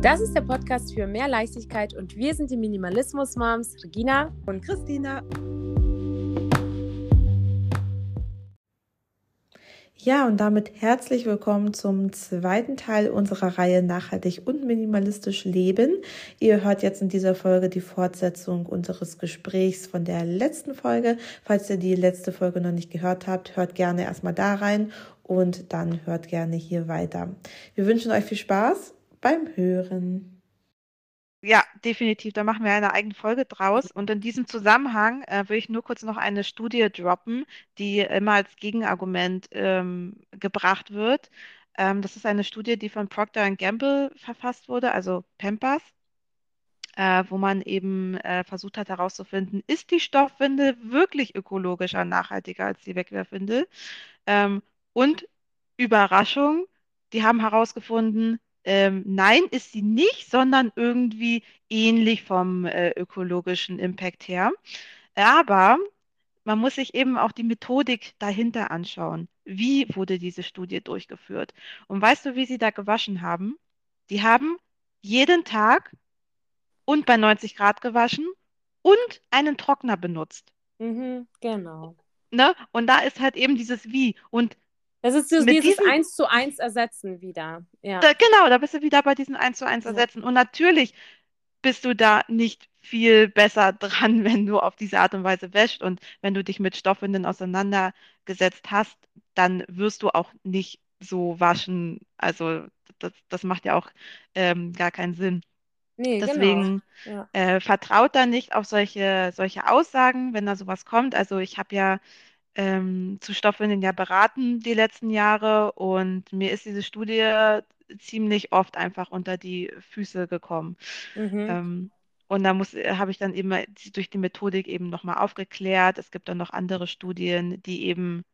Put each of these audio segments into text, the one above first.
Das ist der Podcast für mehr Leichtigkeit und wir sind die Minimalismus-Moms Regina und Christina. Ja, und damit herzlich willkommen zum zweiten Teil unserer Reihe Nachhaltig und minimalistisch leben. Ihr hört jetzt in dieser Folge die Fortsetzung unseres Gesprächs von der letzten Folge. Falls ihr die letzte Folge noch nicht gehört habt, hört gerne erstmal da rein und dann hört gerne hier weiter. Wir wünschen euch viel Spaß beim Hören. Ja, definitiv. Da machen wir eine eigene Folge draus. Und in diesem Zusammenhang äh, will ich nur kurz noch eine Studie droppen, die immer als Gegenargument ähm, gebracht wird. Ähm, das ist eine Studie, die von Procter Gamble verfasst wurde, also Pampers, äh, wo man eben äh, versucht hat herauszufinden, ist die Stoffwindel wirklich ökologischer, nachhaltiger als die Wegwerfwindel? Ähm, und Überraschung, die haben herausgefunden, ähm, nein, ist sie nicht, sondern irgendwie ähnlich vom äh, ökologischen Impact her. Aber man muss sich eben auch die Methodik dahinter anschauen. Wie wurde diese Studie durchgeführt? Und weißt du, wie sie da gewaschen haben? Die haben jeden Tag und bei 90 Grad gewaschen und einen Trockner benutzt. Mhm, genau. Ne? Und da ist halt eben dieses Wie. Und das ist so dieses diesem, 1 zu 1 ersetzen wieder. Ja. Da, genau, da bist du wieder bei diesen 1 zu 1 ersetzen. Ja. Und natürlich bist du da nicht viel besser dran, wenn du auf diese Art und Weise wäschst. Und wenn du dich mit Stoffwindeln auseinandergesetzt hast, dann wirst du auch nicht so waschen. Also das, das macht ja auch ähm, gar keinen Sinn. Nee, Deswegen genau. ja. äh, vertraut da nicht auf solche, solche Aussagen, wenn da sowas kommt. Also ich habe ja ähm, zu Stoffwindeln ja beraten die letzten Jahre und mir ist diese Studie ziemlich oft einfach unter die Füße gekommen. Mhm. Ähm, und da muss, habe ich dann eben durch die Methodik eben nochmal aufgeklärt. Es gibt dann noch andere Studien, die eben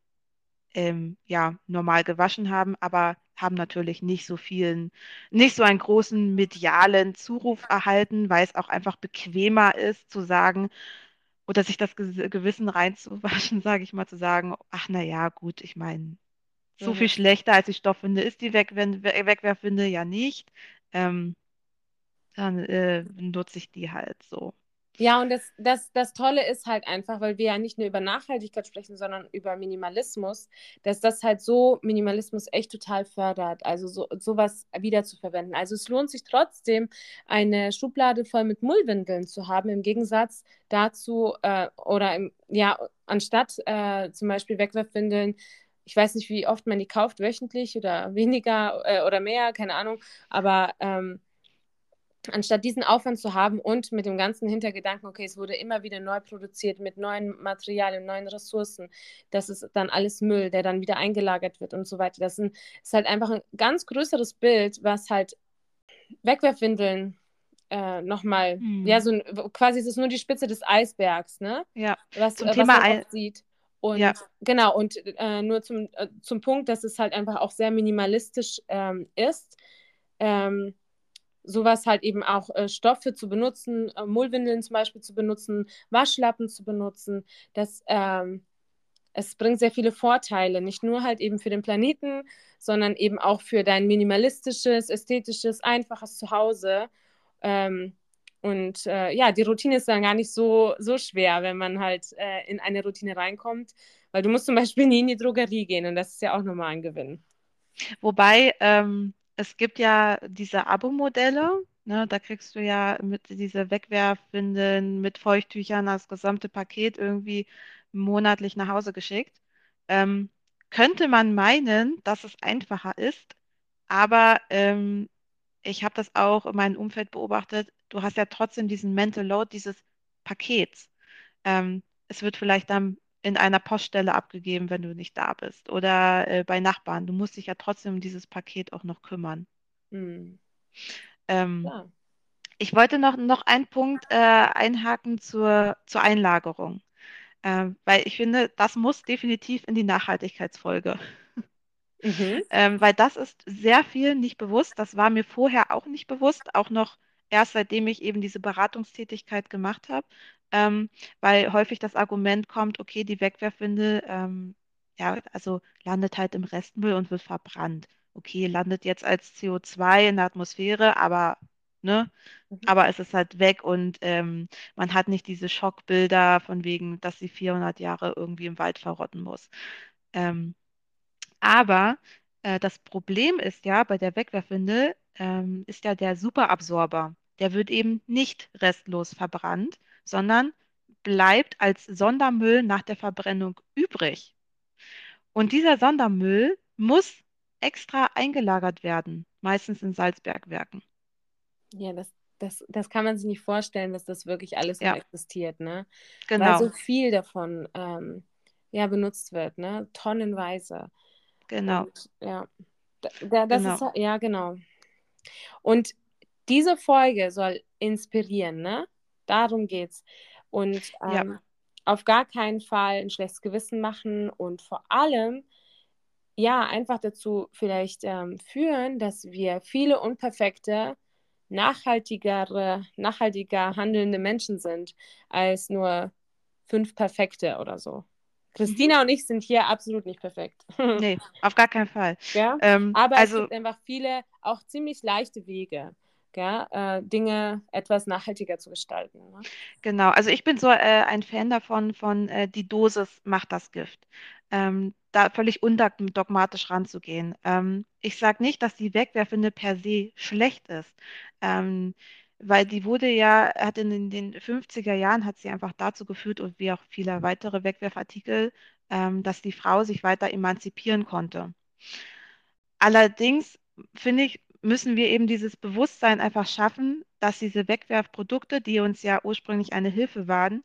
ähm, ja, normal gewaschen haben, aber haben natürlich nicht so vielen, nicht so einen großen medialen Zuruf erhalten, weil es auch einfach bequemer ist zu sagen, oder sich das Gewissen reinzuwaschen, sage ich mal, zu sagen, ach na ja, gut, ich meine, so mhm. viel schlechter als die Stoffwinde ist die Weg Wegwerfwinde ja nicht. Ähm, dann äh, nutze ich die halt so. Ja, und das, das, das Tolle ist halt einfach, weil wir ja nicht nur über Nachhaltigkeit sprechen, sondern über Minimalismus, dass das halt so Minimalismus echt total fördert, also so, sowas wiederzuverwenden. Also es lohnt sich trotzdem, eine Schublade voll mit Mullwindeln zu haben, im Gegensatz dazu, äh, oder im, ja, anstatt äh, zum Beispiel Wegwerfwindeln, ich weiß nicht, wie oft man die kauft, wöchentlich oder weniger äh, oder mehr, keine Ahnung, aber ähm, anstatt diesen Aufwand zu haben und mit dem ganzen Hintergedanken, okay, es wurde immer wieder neu produziert mit neuen Materialien, neuen Ressourcen, das ist dann alles Müll, der dann wieder eingelagert wird und so weiter. Das ist halt einfach ein ganz größeres Bild, was halt Wegwerfwindeln äh, nochmal, hm. ja, so ein, quasi ist es nur die Spitze des Eisbergs, ne? Ja, was, zum äh, Thema was sieht. Und ja. genau, und äh, nur zum, äh, zum Punkt, dass es halt einfach auch sehr minimalistisch ähm, ist. Ähm, sowas halt eben auch äh, Stoffe zu benutzen, äh, Mullwindeln zum Beispiel zu benutzen, Waschlappen zu benutzen. Das, ähm, es bringt sehr viele Vorteile, nicht nur halt eben für den Planeten, sondern eben auch für dein minimalistisches, ästhetisches, einfaches Zuhause. Ähm, und äh, ja, die Routine ist dann gar nicht so, so schwer, wenn man halt äh, in eine Routine reinkommt, weil du musst zum Beispiel nie in die Drogerie gehen und das ist ja auch nochmal ein Gewinn. Wobei, ähm, es gibt ja diese Abo-Modelle, ne, da kriegst du ja mit diese Wegwerfwindeln mit Feuchttüchern das gesamte Paket irgendwie monatlich nach Hause geschickt. Ähm, könnte man meinen, dass es einfacher ist, aber ähm, ich habe das auch in meinem Umfeld beobachtet. Du hast ja trotzdem diesen Mental Load dieses Pakets. Ähm, es wird vielleicht dann in einer Poststelle abgegeben, wenn du nicht da bist oder äh, bei Nachbarn. Du musst dich ja trotzdem um dieses Paket auch noch kümmern. Hm. Ähm, ja. Ich wollte noch, noch einen Punkt äh, einhaken zur, zur Einlagerung, ähm, weil ich finde, das muss definitiv in die Nachhaltigkeitsfolge. Mhm. ähm, weil das ist sehr viel nicht bewusst. Das war mir vorher auch nicht bewusst, auch noch erst seitdem ich eben diese Beratungstätigkeit gemacht habe ähm, weil häufig das Argument kommt, okay, die Wegwerfwindel, ähm, ja, also landet halt im Restmüll und wird verbrannt. Okay, landet jetzt als CO2 in der Atmosphäre, aber ne? Mhm. Aber es ist halt weg und ähm, man hat nicht diese Schockbilder von wegen, dass sie 400 Jahre irgendwie im Wald verrotten muss. Ähm, aber äh, das Problem ist ja bei der Wegwerfwindel, ähm, ist ja der Superabsorber. Der wird eben nicht restlos verbrannt, sondern bleibt als Sondermüll nach der Verbrennung übrig. Und dieser Sondermüll muss extra eingelagert werden, meistens in Salzbergwerken. Ja, das, das, das kann man sich nicht vorstellen, dass das wirklich alles Ja, existiert, ne? Weil genau, so viel davon ähm, ja, benutzt wird, ne? Tonnenweise. genau, Und ja, da, da, das ist, genau. ja, genau. Und diese Folge soll inspirieren, ne? Darum geht's. Und Ja, ähm, auf gar keinen Fall ein schlechtes Gewissen machen und vor allem, ja, einfach dazu vielleicht ähm, führen, dass wir viele unperfekte, nachhaltigere, nachhaltiger handelnde Menschen sind, als nur fünf perfekte oder so. mhm. Christina und ich sind hier absolut nicht perfekt. Nee, auf gar keinen Fall. Ja? Ähm, Aber es also gibt einfach viele, auch ziemlich leichte Wege, gell? Äh, Dinge etwas nachhaltiger zu gestalten. Ne? Genau, also ich bin so äh, ein Fan davon, von äh, die Dosis macht das Gift. Ähm, da völlig undogmatisch ranzugehen. Ähm, ich sage nicht, dass die Wegwerfwindel per se schlecht ist, ähm, weil die wurde ja, hat in den, den 50er Jahren hat sie einfach dazu geführt und wie auch viele weitere Wegwerfartikel, ähm, dass die Frau sich weiter emanzipieren konnte. Allerdings finde ich, müssen wir eben dieses Bewusstsein einfach schaffen, dass diese Wegwerfprodukte, die uns ja ursprünglich eine Hilfe waren,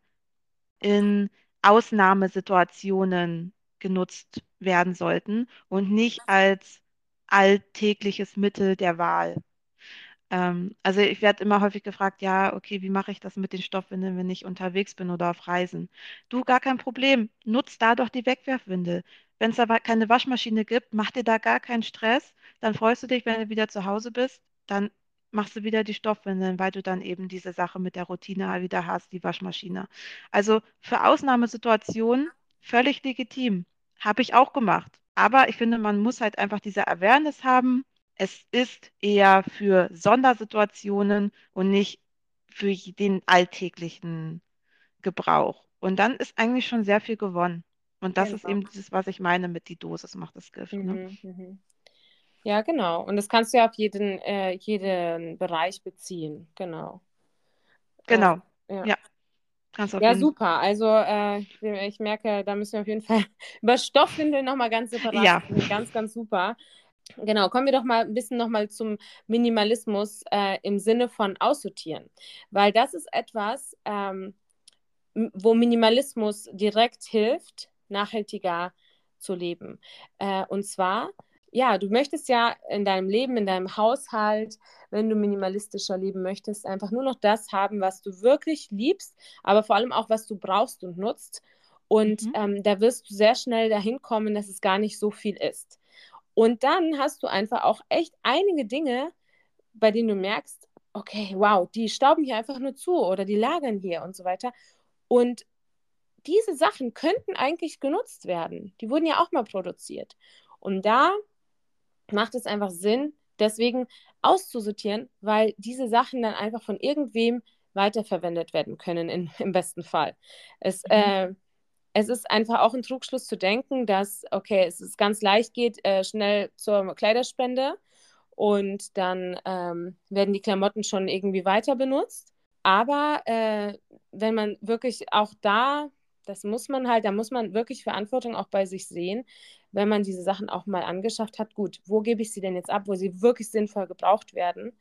in Ausnahmesituationen genutzt werden sollten und nicht als alltägliches Mittel der Wahl. Ähm, also ich werde immer häufig gefragt, ja, okay, wie mache ich das mit den Stoffwindeln, wenn ich unterwegs bin oder auf Reisen? Du, gar kein Problem. Nutz da doch die Wegwerfwindel. Wenn es aber keine Waschmaschine gibt, mach dir da gar keinen Stress. Dann freust du dich, wenn du wieder zu Hause bist. Dann machst du wieder die Stoffwindeln, weil du dann eben diese Sache mit der Routine wieder hast, die Waschmaschine. Also für Ausnahmesituationen völlig legitim. Habe ich auch gemacht. Aber ich finde, man muss halt einfach diese Awareness haben. Es ist eher für Sondersituationen und nicht für den alltäglichen Gebrauch. Und dann ist eigentlich schon sehr viel gewonnen. Und das ist Genau. eben dieses, was ich meine mit die Dosis macht das Gift. Ne? Mhm, mhm. Ja, genau. Und das kannst du ja auf jeden, äh, jeden Bereich beziehen. Genau. Äh, Genau. ja. Ja, Ja, jeden super. Also äh, ich merke, da müssen wir auf jeden Fall über Stoffwindeln nochmal ganz separat Ja. Ganz, ganz super. Genau, kommen wir doch mal ein bisschen nochmal zum Minimalismus äh, im Sinne von aussortieren. Weil das ist etwas, ähm, wo Minimalismus direkt hilft, nachhaltiger zu leben. Äh, und zwar, ja, du möchtest ja in deinem Leben, in deinem Haushalt, wenn du minimalistischer leben möchtest, einfach nur noch das haben, was du wirklich liebst, aber vor allem auch, was du brauchst und nutzt. Und Mhm. ähm, da wirst du sehr schnell dahin kommen, dass es gar nicht so viel ist. Und dann hast du einfach auch echt einige Dinge, bei denen du merkst, okay, wow, die stauben hier einfach nur zu oder die lagern hier und so weiter. Und diese Sachen könnten eigentlich genutzt werden. Die wurden ja auch mal produziert. Und da macht es einfach Sinn, deswegen auszusortieren, weil diese Sachen dann einfach von irgendwem weiterverwendet werden können, in, im besten Fall. Es, Mhm. äh, es ist einfach auch ein Trugschluss zu denken, dass, okay, es ist ganz leicht geht, äh, schnell zur Kleiderspende und dann ähm, werden die Klamotten schon irgendwie weiter benutzt. Aber äh, wenn man wirklich auch da, das muss man halt, da muss man wirklich Verantwortung auch bei sich sehen, wenn man diese Sachen auch mal angeschafft hat. Gut, wo gebe ich sie denn jetzt ab, wo sie wirklich sinnvoll gebraucht werden?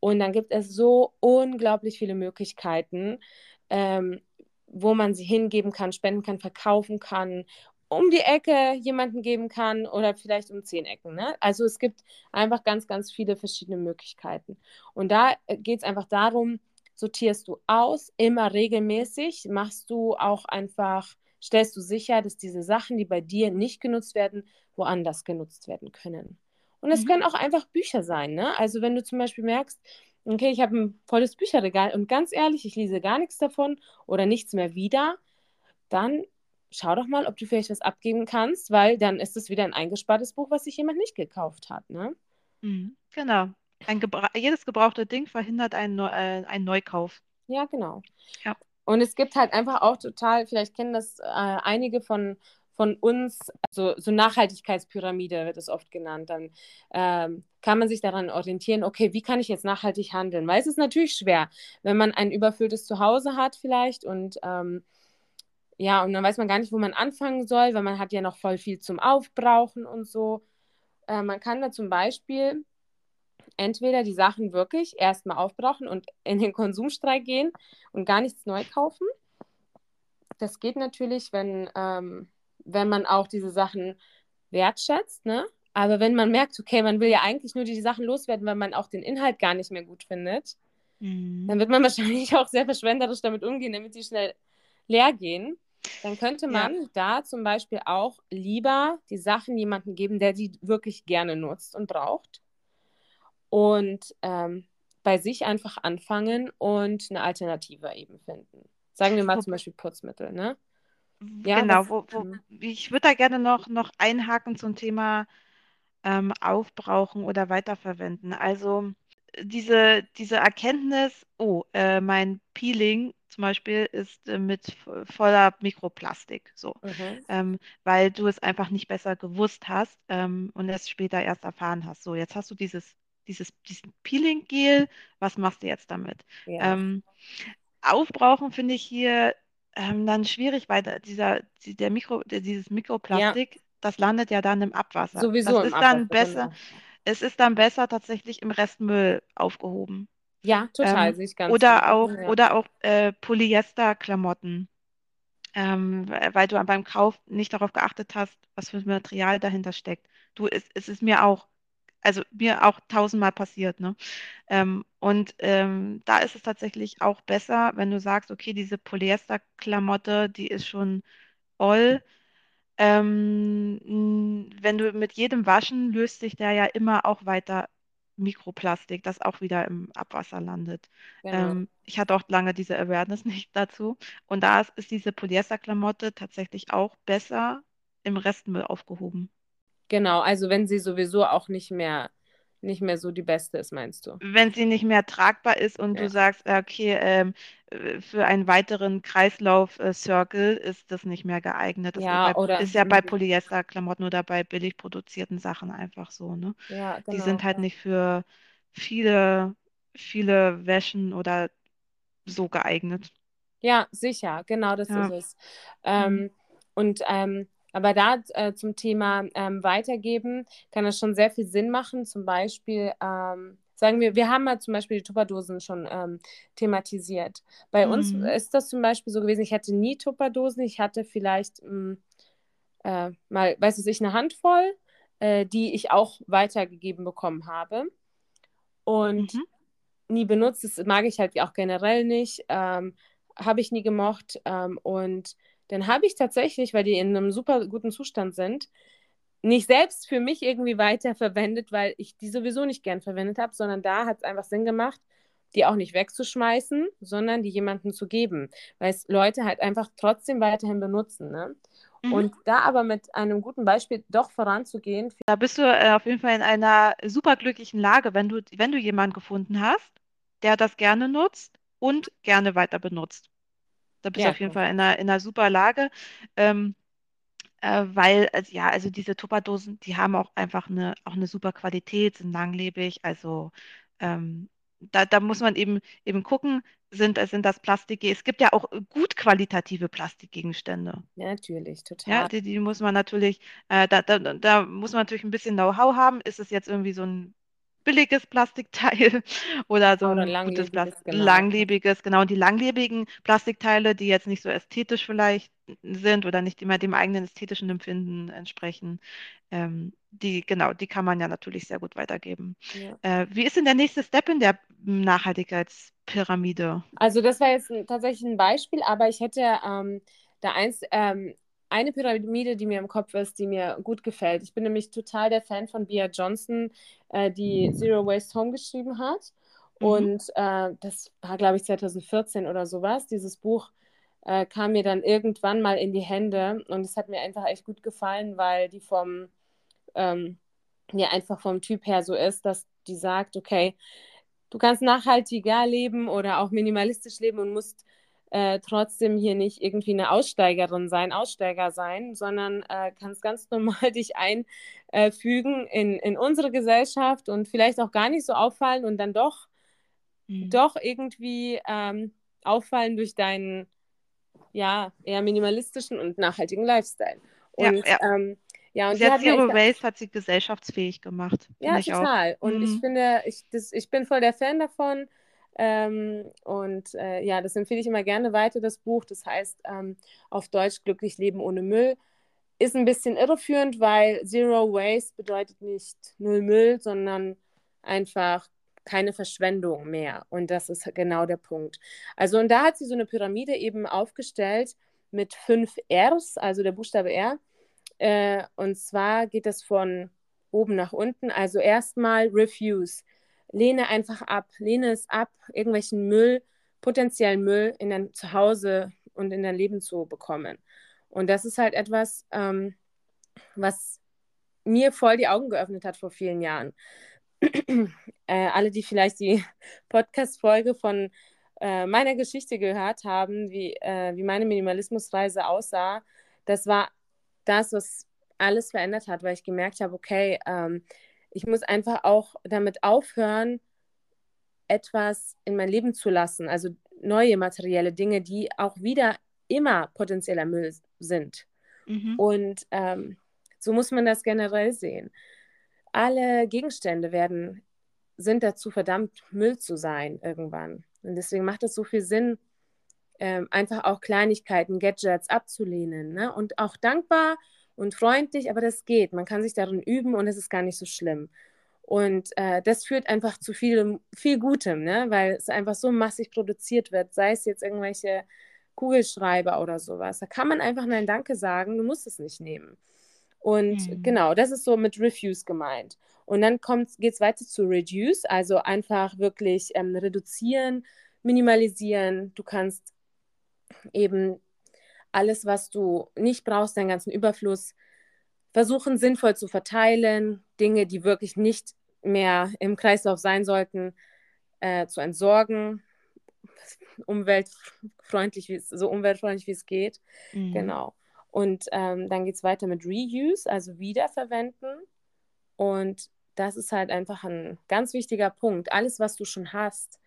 Und dann gibt es so unglaublich viele Möglichkeiten, ähm, wo man sie hingeben kann, spenden kann, verkaufen kann, um die Ecke jemanden geben kann oder vielleicht um zehn Ecken. Ne? Also es gibt einfach ganz, ganz viele verschiedene Möglichkeiten. Und da geht es einfach darum, sortierst du aus, immer regelmäßig, machst du auch einfach, stellst du sicher, dass diese Sachen, die bei dir nicht genutzt werden, woanders genutzt werden können. Und es Mhm. können auch einfach Bücher sein. Ne? Also wenn du zum Beispiel merkst, okay, ich habe ein volles Bücherregal und ganz ehrlich, ich lese gar nichts davon oder nichts mehr wieder, dann schau doch mal, ob du vielleicht was abgeben kannst, weil dann ist es wieder ein eingespartes Buch, was sich jemand nicht gekauft hat. Ne? Mhm. Genau. Ein Gebra jedes gebrauchte Ding verhindert einen, Neu äh, einen Neukauf. Ja, genau. Ja. Und es gibt halt einfach auch total, vielleicht kennen das äh, einige von, von uns, also so Nachhaltigkeitspyramide wird es oft genannt. Dann ähm, kann man sich daran orientieren, okay, wie kann ich jetzt nachhaltig handeln? Weil es ist natürlich schwer, wenn man ein überfülltes Zuhause hat vielleicht und ähm, ja, und dann weiß man gar nicht, wo man anfangen soll, weil man hat ja noch voll viel zum Aufbrauchen und so. Äh, man kann da zum Beispiel entweder die Sachen wirklich erstmal aufbrauchen und in den Konsumstreik gehen und gar nichts neu kaufen. Das geht natürlich, wenn, ähm, wenn man auch diese Sachen wertschätzt, ne? Aber wenn man merkt, okay, man will ja eigentlich nur die Sachen loswerden, weil man auch den Inhalt gar nicht mehr gut findet, Mhm. dann wird man wahrscheinlich auch sehr verschwenderisch damit umgehen, damit sie schnell leer gehen. Dann könnte Ja. man da zum Beispiel auch lieber die Sachen jemandem geben, der die wirklich gerne nutzt und braucht. Und ähm, bei sich einfach anfangen und eine Alternative eben finden. Sagen wir mal zum Beispiel Putzmittel, ne? Ja, Genau, wo, wo, mhm. ich würde da gerne noch, noch einhaken zum Thema ähm, Aufbrauchen oder Weiterverwenden. Also diese, diese Erkenntnis, oh, äh, mein Peeling zum Beispiel ist äh, mit vo- voller Mikroplastik, so, Mhm. ähm, weil du es einfach nicht besser gewusst hast ähm, und es später erst erfahren hast. So, jetzt hast du dieses, dieses, diesen Peeling-Gel, was machst du jetzt damit? Ja. Ähm, aufbrauchen finde ich hier ähm, dann schwierig, weil dieser, die- der Mikro, dieses Mikroplastik, das landet ja dann im Abwasser. Sowieso das ist dann besser, genau. es ist dann besser tatsächlich im Restmüll aufgehoben. Ja, total, Ähm, sehe ich ganz oder genau. auch, Ja. oder auch äh, Polyester-Klamotten, ähm, weil weil du beim Kauf nicht darauf geachtet hast, was für ein Material dahinter steckt. Du, es, es ist mir auch, also mir auch tausendmal passiert, ne? Ähm, und ähm, da ist es tatsächlich auch besser, wenn du sagst, okay, diese Polyester-Klamotte, die ist schon all. Ähm, wenn du mit jedem Waschen löst sich da ja immer auch weiter Mikroplastik, das auch wieder im Abwasser landet. Genau. Ähm, ich hatte auch lange diese Awareness nicht dazu. Und da ist, ist diese Polyesterklamotte tatsächlich auch besser im Restmüll aufgehoben. Genau, also wenn sie sowieso auch nicht mehr, nicht mehr so die beste ist, meinst du? Wenn sie nicht mehr tragbar ist und Ja. du sagst, äh, okay, ähm, äh, für einen weiteren Kreislauf-Circle ist das nicht mehr geeignet. Das Ja, ist, bei, oder- ist ja bei Polyesterklamotten oder bei billig produzierten Sachen einfach so, ne? Ja, Die genau. sind halt ja. nicht für viele, viele Wäschen oder so geeignet. Ja, sicher, genau das Ja. ist es. Ähm, Und ähm, aber da äh, zum Thema ähm, Weitergeben kann das schon sehr viel Sinn machen. Zum Beispiel, ähm, sagen wir, wir haben mal zum Beispiel die Tupperdosen schon ähm, thematisiert. Bei uns Mhm. ist das zum Beispiel so gewesen, ich hatte nie Tupperdosen, ich hatte vielleicht mh, äh, mal, weiß ich, eine Handvoll, äh, die ich auch weitergegeben bekommen habe. Und Mhm. nie benutzt. Das mag ich halt auch generell nicht. Ähm, habe ich nie gemocht. Ähm, und dann habe ich tatsächlich, weil die in einem super guten Zustand sind, nicht selbst für mich irgendwie weiter verwendet, weil ich die sowieso nicht gern verwendet habe, sondern da hat es einfach Sinn gemacht, die auch nicht wegzuschmeißen, sondern die jemandem zu geben, weil es Leute halt einfach trotzdem weiterhin benutzen. Ne? Mhm. Und da aber mit einem guten Beispiel doch voranzugehen, Da bist du äh, auf jeden Fall in einer superglücklichen Lage, wenn du, wenn du jemanden gefunden hast, der das gerne nutzt und gerne weiter benutzt. Da bist Ja, du auf jeden klar. Fall in einer, in einer super Lage, ähm, äh, weil, also, ja, also diese Tupperdosen, die haben auch einfach eine, auch eine super Qualität, sind langlebig, also ähm, da, da muss man eben, eben gucken, sind, sind das Plastik, es gibt ja auch gut qualitative Plastikgegenstände. ja, natürlich, Ja, total. die, die muss man natürlich, äh, da, da, da muss man natürlich ein bisschen Know-how haben. Ist es jetzt irgendwie so ein billiges Plastikteil oder so Oder ein gutes langlebiges, Plastik, genau. langlebiges, genau. Und die langlebigen Plastikteile, die jetzt nicht so ästhetisch vielleicht sind oder nicht immer dem eigenen ästhetischen Empfinden entsprechen, ähm, die, genau, die kann man ja natürlich sehr gut weitergeben. Ja. Äh, wie ist denn der nächste Step in der Nachhaltigkeitspyramide? Also das war jetzt tatsächlich ein Beispiel, aber ich hätte ähm, da eins, ähm, eine Pyramide, die mir im Kopf ist, die mir gut gefällt. Ich bin nämlich total der Fan von Bea Johnson, äh, die Zero Waste Home geschrieben hat. Mhm. Und äh, das war, glaube ich, 2014 oder sowas. Dieses Buch äh, kam mir dann irgendwann mal in die Hände und es hat mir einfach echt gut gefallen, weil die vom, ähm, ja, einfach vom Typ her so ist, dass die sagt, okay, du kannst nachhaltiger leben oder auch minimalistisch leben und musst äh, trotzdem hier nicht irgendwie eine Aussteigerin sein, Aussteiger sein, sondern äh, kannst ganz normal dich einfügen in, in unsere Gesellschaft und vielleicht auch gar nicht so auffallen und dann doch, mhm. doch irgendwie ähm, auffallen durch deinen ja, eher minimalistischen und nachhaltigen Lifestyle. Und ja, ja. Ähm, ja, und hat Zero Waste hat sie gesellschaftsfähig gemacht. Ja, total. Auch. Und mhm. ich finde, ich, das, ich bin voll der Fan davon. Ähm, und äh, ja, das empfehle ich immer gerne weiter, das Buch. Das heißt ähm, auf Deutsch Glücklich Leben ohne Müll. Ist ein bisschen irreführend, weil Zero Waste bedeutet nicht null Müll, sondern einfach keine Verschwendung mehr. Und das ist genau der Punkt. Also, und da hat sie so eine Pyramide eben aufgestellt mit fünf Rs, also der Buchstabe R. Äh, und zwar geht das von oben nach unten. Also erstmal Refuse. Lehne einfach ab. Lehne es ab, irgendwelchen Müll, potenziellen Müll in dein Zuhause und in dein Leben zu bekommen. Und das ist halt etwas, ähm, was mir voll die Augen geöffnet hat vor vielen Jahren. äh, alle, die vielleicht die Podcast-Folge von äh, meiner Geschichte gehört haben, wie, äh, wie meine Minimalismusreise aussah, das war das, was alles verändert hat, weil ich gemerkt habe, okay, ähm, ich muss einfach auch damit aufhören, etwas in mein Leben zu lassen, also neue materielle Dinge, die auch wieder immer potenzieller Müll sind. Mhm. Und ähm, so muss man das generell sehen. Alle Gegenstände werden, sind dazu verdammt, Müll zu sein irgendwann. Und deswegen macht es so viel Sinn, ähm, einfach auch Kleinigkeiten, Gadgets abzulehnen. Ne? Und auch dankbar und freundlich, aber das geht. Man kann sich darin üben und es ist gar nicht so schlimm. Und äh, das führt einfach zu viel, viel Gutem, ne? weil es einfach so massig produziert wird, sei es jetzt irgendwelche Kugelschreiber oder sowas. Da kann man einfach Nein Danke sagen, du musst es nicht nehmen. Und mhm. genau, das ist so mit Refuse gemeint. Und dann geht es weiter zu Reduce, also einfach wirklich ähm, reduzieren, minimalisieren. Du kannst eben alles, was du nicht brauchst, deinen ganzen Überfluss, versuchen sinnvoll zu verteilen, Dinge, die wirklich nicht mehr im Kreislauf sein sollten, äh, zu entsorgen, umweltfreundlich, so umweltfreundlich wie es geht. Mhm. Genau. Und ähm, dann geht es weiter mit Reuse, also Wiederverwenden. Und das ist halt einfach ein ganz wichtiger Punkt. Alles, was du schon hast,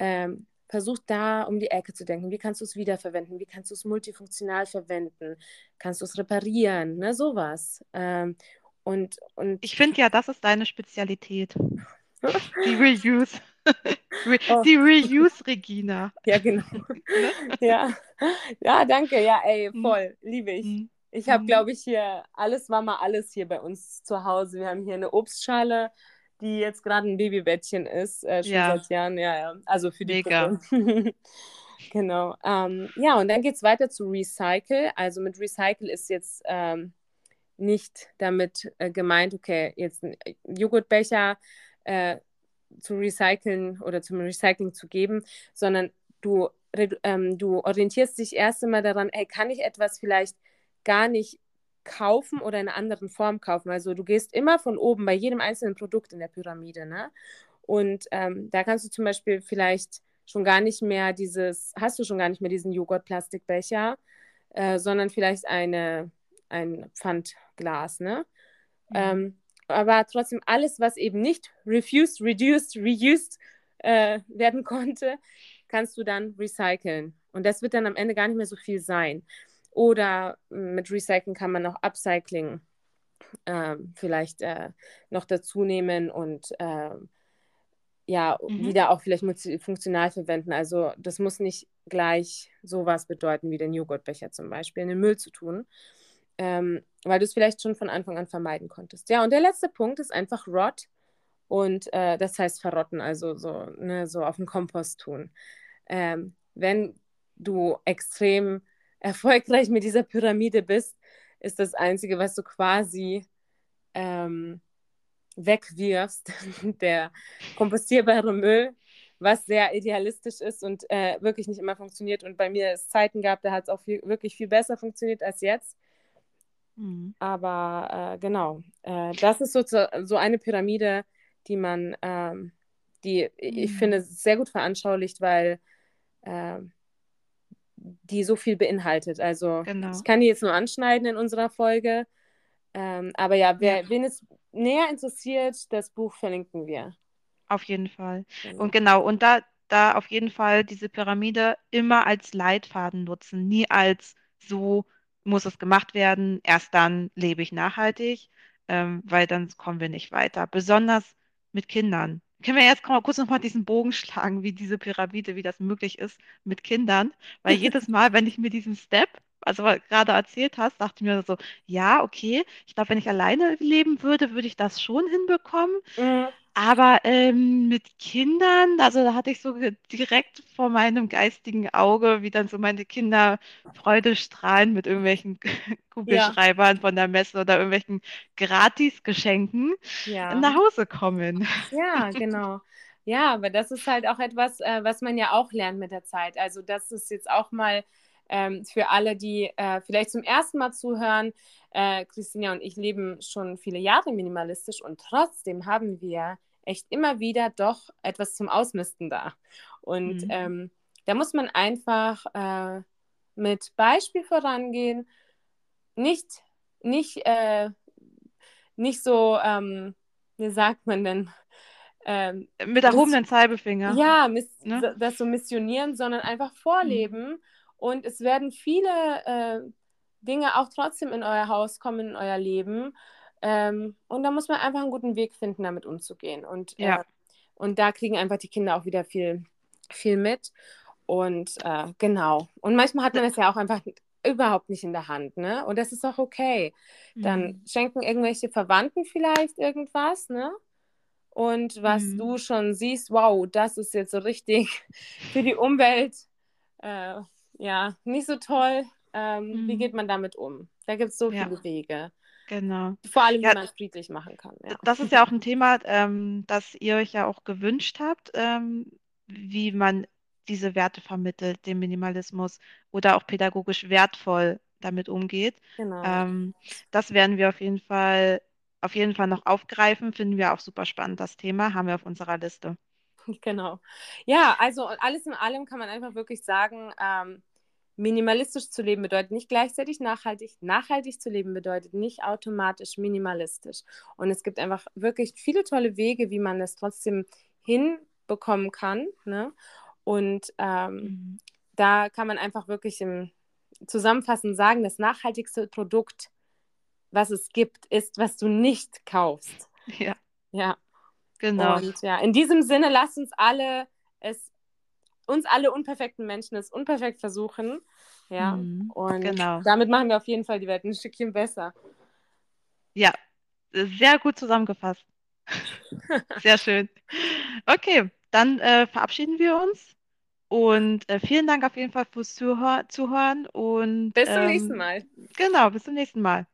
ähm, versuch da um die Ecke zu denken. Wie kannst du es wiederverwenden? Wie kannst du es multifunktional verwenden? Kannst du es reparieren? Ne, sowas. Ähm, und, und ich finde ja, das ist deine Spezialität. Die Reuse. Oh. Die Reuse Regina. Ja, genau. Ne? ja. ja, danke. Ja, ey, mhm. voll. Liebe ich. Mhm. Ich habe, mhm. glaube ich, hier, alles war mal alles hier bei uns zu Hause. Wir haben hier eine Obstschale, die jetzt gerade ein Babybettchen ist, äh, schon ja. seit Jahren. Ja, ja. Also für die Mega. genau. Ähm, ja, und dann geht es weiter zu Recycle. Also mit Recycle ist jetzt ähm, nicht damit äh, gemeint, okay, jetzt ein Joghurtbecher äh, zu recyceln oder zum Recycling zu geben, sondern du, ähm, du orientierst dich erst einmal daran, hey, kann ich etwas vielleicht gar nicht kaufen oder in einer anderen Form kaufen? Also du gehst immer von oben bei jedem einzelnen Produkt in der Pyramide, ne? Und ähm, da kannst du zum Beispiel vielleicht schon gar nicht mehr dieses, hast du schon gar nicht mehr diesen Joghurt-Plastikbecher, äh, sondern vielleicht eine, ein Pfandglas, ne? Mhm. Ähm, aber trotzdem alles, was eben nicht refused, reduced, reused äh, werden konnte, kannst du dann recyceln. Und das wird dann am Ende gar nicht mehr so viel sein. Oder mit Recycling kann man auch Upcycling äh, vielleicht äh, noch dazu nehmen und äh, ja, mhm. wieder auch vielleicht funktional verwenden. Also das muss nicht gleich sowas bedeuten wie den Joghurtbecher zum Beispiel in den Müll zu tun ähm, weil du es vielleicht schon von Anfang an vermeiden konntest. Ja, und der letzte Punkt ist einfach Rot und äh, das heißt verrotten, also so, ne, so auf den Kompost tun. Ähm, wenn du extrem erfolgreich mit dieser Pyramide bist, ist das Einzige, was du quasi ähm, wegwirfst, der kompostierbare Müll, was sehr idealistisch ist und äh, wirklich nicht immer funktioniert. Und bei mir es Zeiten gab, da hat es auch viel, wirklich viel besser funktioniert als jetzt. Mhm. Aber äh, genau, äh, das ist so, so eine Pyramide, die man, ähm, die ich Mhm. finde sehr gut veranschaulicht, weil ähm, die so viel beinhaltet. Also Genau. ich kann die jetzt nur anschneiden in unserer Folge. Ähm, aber ja, wer, Ja. wen es näher interessiert, das Buch verlinken wir. Auf jeden Fall. Genau. Und genau, und da, da auf jeden Fall diese Pyramide immer als Leitfaden nutzen, nie als so muss es gemacht werden, erst dann lebe ich nachhaltig, ähm, weil dann kommen wir nicht weiter. Besonders mit Kindern. Können wir jetzt kurz nochmal diesen Bogen schlagen, wie diese Pyramide, wie das möglich ist mit Kindern? Weil jedes Mal, wenn ich mir diesen Step, also was du gerade erzählt hast, dachte ich mir so, ja, okay, ich glaube, wenn ich alleine leben würde, würde ich das schon hinbekommen. Mhm. Aber ähm, mit Kindern, also da hatte ich so direkt vor meinem geistigen Auge, wie dann so meine Kinder Freude strahlen mit irgendwelchen Kugelschreibern von der Messe oder irgendwelchen Gratisgeschenken Ja. nach Hause kommen. Ja, genau. Ja, aber das ist halt auch etwas, äh, was man ja auch lernt mit der Zeit. Also das ist jetzt auch mal ähm, für alle, die äh, vielleicht zum ersten Mal zuhören. Äh, Christina und ich leben schon viele Jahre minimalistisch und trotzdem haben wir echt immer wieder doch etwas zum Ausmisten da. Und Mhm. ähm, da muss man einfach äh, mit Beispiel vorangehen, nicht, nicht, äh, nicht so, ähm, wie sagt man denn? Ähm, Mit erhobenen Zeigefinger. ja, miss Ne? das so missionieren, sondern einfach vorleben. Und es werden viele äh, Dinge auch trotzdem in euer Haus kommen, in euer Leben. Ähm, und da muss man einfach einen guten Weg finden, damit umzugehen. Und, Ja. äh, und da kriegen einfach die Kinder auch wieder viel, viel mit. Und äh, genau. Und manchmal hat man es ja auch einfach überhaupt nicht in der Hand, ne? Und das ist auch okay. Dann Mhm. schenken irgendwelche Verwandten vielleicht irgendwas, ne? Und was Mhm. du schon siehst, wow, das ist jetzt so richtig für die Umwelt, äh, ja, nicht so toll. Ähm, Wie Mhm. geht man damit um? Da gibt es so Ja. viele Wege. Genau. Vor allem, Ja. wie man es friedlich machen kann. Ja. Das ist ja auch ein Thema, ähm, das ihr euch ja auch gewünscht habt, ähm, wie man diese Werte vermittelt, den Minimalismus oder auch pädagogisch wertvoll damit umgeht. Genau. Ähm, das werden wir auf jeden Fall, auf jeden Fall noch aufgreifen. Finden wir auch super spannend, das Thema, haben wir auf unserer Liste. Genau. Ja, also alles in allem kann man einfach wirklich sagen, ähm, minimalistisch zu leben bedeutet nicht gleichzeitig nachhaltig. Nachhaltig zu leben bedeutet nicht automatisch minimalistisch. Und es gibt einfach wirklich viele tolle Wege, wie man es trotzdem hinbekommen kann. Ne? Und ähm, Mhm. da kann man einfach wirklich im Zusammenfassend sagen, das nachhaltigste Produkt, was es gibt, ist, was du nicht kaufst. Ja, Ja. genau. Und ja, in diesem Sinne, lasst uns alle es, uns alle unperfekten Menschen es unperfekt versuchen. Ja. Mhm, Und genau. damit machen wir auf jeden Fall die Welt ein Stückchen besser. Ja, sehr gut zusammengefasst. Sehr schön. Okay, dann äh, verabschieden wir uns und äh, vielen Dank auf jeden Fall fürs Zuhör Zuhören und Bis zum ähm, nächsten Mal. Genau, bis zum nächsten Mal.